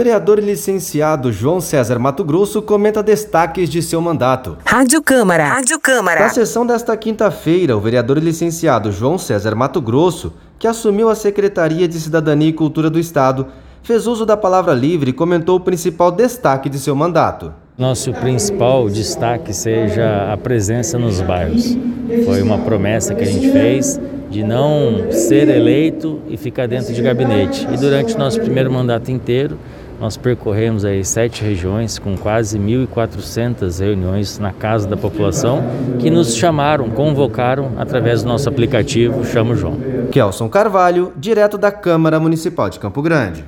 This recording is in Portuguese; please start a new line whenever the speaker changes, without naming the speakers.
Vereador e licenciado João César Mato Grosso comenta destaques de seu mandato.
Rádio Câmara. Rádio Câmara.
Na sessão desta quinta-feira, o vereador licenciado João César Mato Grosso, que assumiu a Secretaria de Cidadania e Cultura do Estado, fez uso da palavra livre e comentou o principal destaque de seu mandato.
Nosso principal destaque seja a presença nos bairros. Foi uma promessa que a gente fez de não ser eleito e ficar dentro de gabinete. E durante o nosso primeiro mandato inteiro, nós percorremos aí sete regiões com quase 1.400 reuniões na casa da população que nos chamaram, convocaram através do nosso aplicativo Chamo João.
Kelson Carvalho, direto da Câmara Municipal de Campo Grande.